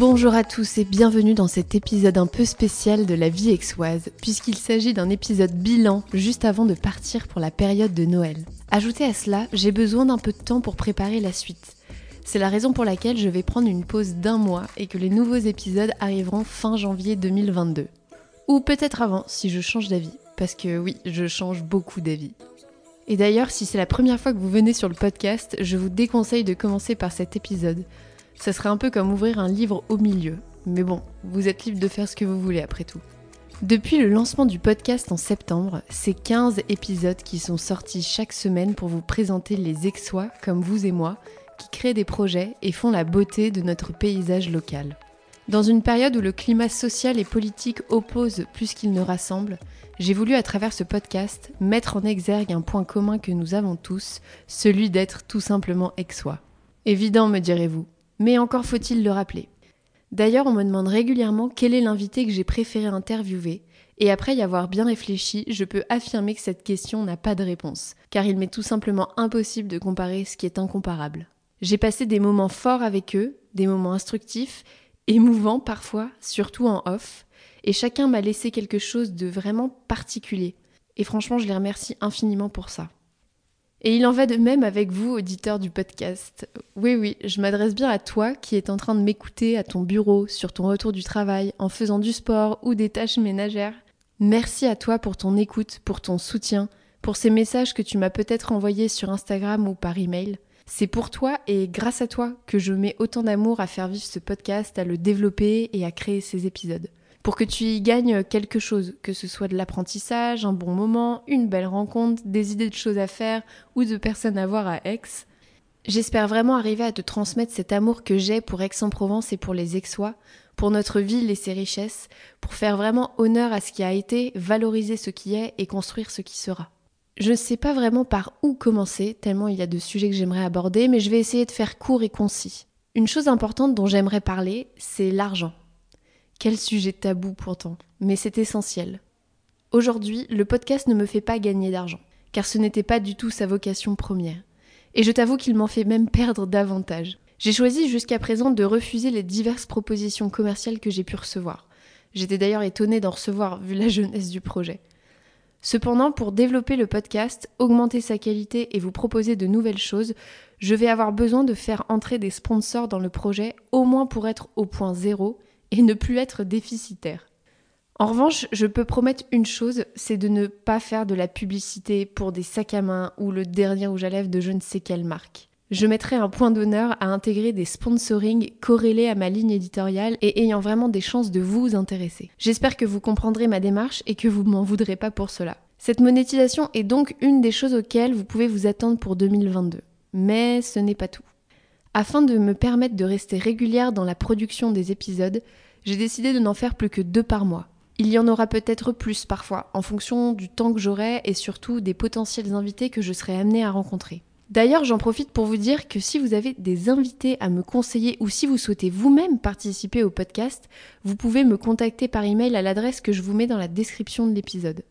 Bonjour à tous et bienvenue dans cet épisode un peu spécial de la vie aixoise, puisqu'il s'agit d'un épisode bilan juste avant de partir pour la période de Noël. Ajoutez à cela, j'ai besoin d'un peu de temps pour préparer la suite. C'est la raison pour laquelle je vais prendre une pause d'un mois et que les nouveaux épisodes arriveront fin janvier 2022. Ou peut-être avant si je change d'avis, parce que oui, je change beaucoup d'avis. Et d'ailleurs, si c'est la première fois que vous venez sur le podcast, je vous déconseille de commencer par cet épisode. Ça serait un peu comme ouvrir un livre au milieu. Mais bon, vous êtes libre de faire ce que vous voulez après tout. Depuis le lancement du podcast en septembre, c'est 15 épisodes qui sont sortis chaque semaine pour vous présenter les Aixois, comme vous et moi, qui créent des projets et font la beauté de notre paysage local. Dans une période où le climat social et politique oppose plus qu'il ne rassemble, j'ai voulu à travers ce podcast mettre en exergue un point commun que nous avons tous, celui d'être tout simplement aixois. Évident, me direz-vous, mais encore faut-il le rappeler. D'ailleurs, on me demande régulièrement quel est l'invité que j'ai préféré interviewer, et après y avoir bien réfléchi, je peux affirmer que cette question n'a pas de réponse, car il m'est tout simplement impossible de comparer ce qui est incomparable. J'ai passé des moments forts avec eux, des moments instructifs, émouvants parfois, surtout en off, et chacun m'a laissé quelque chose de vraiment particulier. Et franchement, je les remercie infiniment pour ça. Et il en va de même avec vous, auditeur du podcast. Oui, oui, je m'adresse bien à toi qui es en train de m'écouter à ton bureau, sur ton retour du travail, en faisant du sport ou des tâches ménagères. Merci à toi pour ton écoute, pour ton soutien, pour ces messages que tu m'as peut-être envoyés sur Instagram ou par email. C'est pour toi et grâce à toi que je mets autant d'amour à faire vivre ce podcast, à le développer et à créer ces épisodes pour que tu y gagnes quelque chose, que ce soit de l'apprentissage, un bon moment, une belle rencontre, des idées de choses à faire ou de personnes à voir à Aix. J'espère vraiment arriver à te transmettre cet amour que j'ai pour Aix-en-Provence et pour les Aixois, pour notre ville et ses richesses, pour faire vraiment honneur à ce qui a été, valoriser ce qui est et construire ce qui sera. Je ne sais pas vraiment par où commencer, tellement il y a de sujets que j'aimerais aborder, mais je vais essayer de faire court et concis. Une chose importante dont j'aimerais parler, c'est l'argent. Quel sujet tabou pourtant, mais c'est essentiel. Aujourd'hui, le podcast ne me fait pas gagner d'argent, car ce n'était pas du tout sa vocation première. Et je t'avoue qu'il m'en fait même perdre davantage. J'ai choisi jusqu'à présent de refuser les diverses propositions commerciales que j'ai pu recevoir. J'étais d'ailleurs étonnée d'en recevoir vu la jeunesse du projet. Cependant, pour développer le podcast, augmenter sa qualité et vous proposer de nouvelles choses, je vais avoir besoin de faire entrer des sponsors dans le projet, au moins pour être au point zéro et ne plus être déficitaire. En revanche, je peux promettre une chose, c'est de ne pas faire de la publicité pour des sacs à main ou le dernier rouge à de je ne sais quelle marque. Je mettrai un point d'honneur à intégrer des sponsoring corrélés à ma ligne éditoriale et ayant vraiment des chances de vous intéresser. J'espère que vous comprendrez ma démarche et que vous m'en voudrez pas pour cela. Cette monétisation est donc une des choses auxquelles vous pouvez vous attendre pour 2022. Mais ce n'est pas tout. Afin de me permettre de rester régulière dans la production des épisodes, j'ai décidé de n'en faire plus que deux par mois. Il y en aura peut-être plus parfois, en fonction du temps que j'aurai et surtout des potentiels invités que je serai amenée à rencontrer. D'ailleurs, j'en profite pour vous dire que si vous avez des invités à me conseiller ou si vous souhaitez vous-même participer au podcast, vous pouvez me contacter par email à l'adresse que je vous mets dans la description de l'épisode.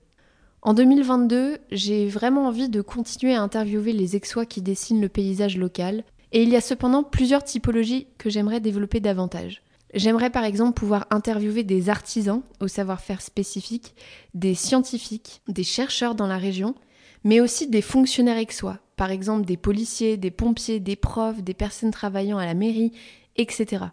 En 2022, j'ai vraiment envie de continuer à interviewer les Aixois qui dessinent le paysage local, et il y a cependant plusieurs typologies que j'aimerais développer davantage. J'aimerais par exemple pouvoir interviewer des artisans au savoir-faire spécifique, des scientifiques, des chercheurs dans la région, mais aussi des fonctionnaires aixois, par exemple des policiers, des pompiers, des profs, des personnes travaillant à la mairie, etc.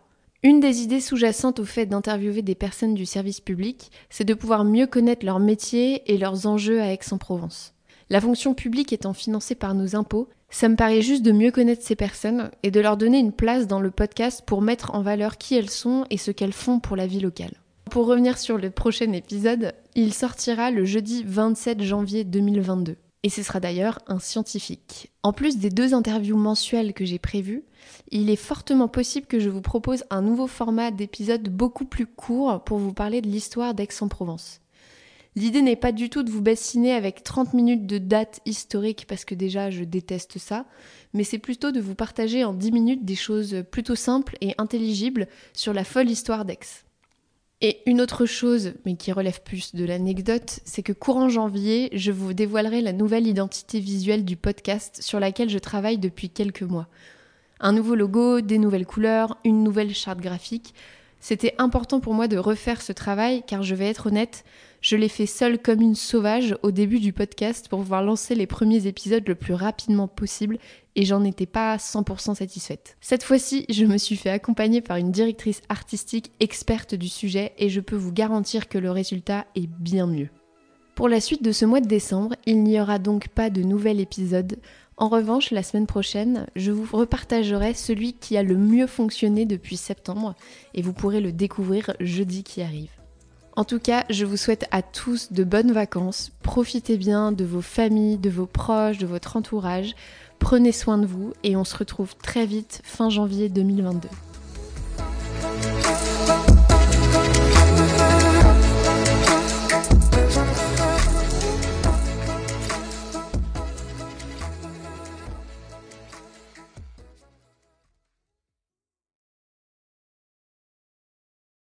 Une des idées sous-jacentes au fait d'interviewer des personnes du service public, c'est de pouvoir mieux connaître leur métier et leurs enjeux à Aix-en-Provence. La fonction publique étant financée par nos impôts, ça me paraît juste de mieux connaître ces personnes et de leur donner une place dans le podcast pour mettre en valeur qui elles sont et ce qu'elles font pour la vie locale. Pour revenir sur le prochain épisode, il sortira le jeudi 27 janvier 2022. Et ce sera d'ailleurs un scientifique. En plus des deux interviews mensuelles que j'ai prévues, il est fortement possible que je vous propose un nouveau format d'épisode beaucoup plus court pour vous parler de l'histoire d'Aix-en-Provence. L'idée n'est pas du tout de vous bassiner avec 30 minutes de dates historiques parce que déjà je déteste ça, mais c'est plutôt de vous partager en 10 minutes des choses plutôt simples et intelligibles sur la folle histoire d'Aix. Et une autre chose, mais qui relève plus de l'anecdote, c'est que courant janvier, je vous dévoilerai la nouvelle identité visuelle du podcast sur laquelle je travaille depuis quelques mois. Un nouveau logo, des nouvelles couleurs, une nouvelle charte graphique, C'était important pour moi de refaire ce travail car je vais être honnête, je l'ai fait seule comme une sauvage au début du podcast pour pouvoir lancer les premiers épisodes le plus rapidement possible et j'en étais pas 100% satisfaite. Cette fois-ci, je me suis fait accompagner par une directrice artistique experte du sujet et je peux vous garantir que le résultat est bien mieux. Pour la suite de ce mois de décembre, il n'y aura donc pas de nouvel épisode. En revanche, la semaine prochaine, je vous repartagerai celui qui a le mieux fonctionné depuis septembre et vous pourrez le découvrir jeudi qui arrive. En tout cas, je vous souhaite à tous de bonnes vacances. Profitez bien de vos familles, de vos proches, de votre entourage. Prenez soin de vous et on se retrouve très vite fin janvier 2022.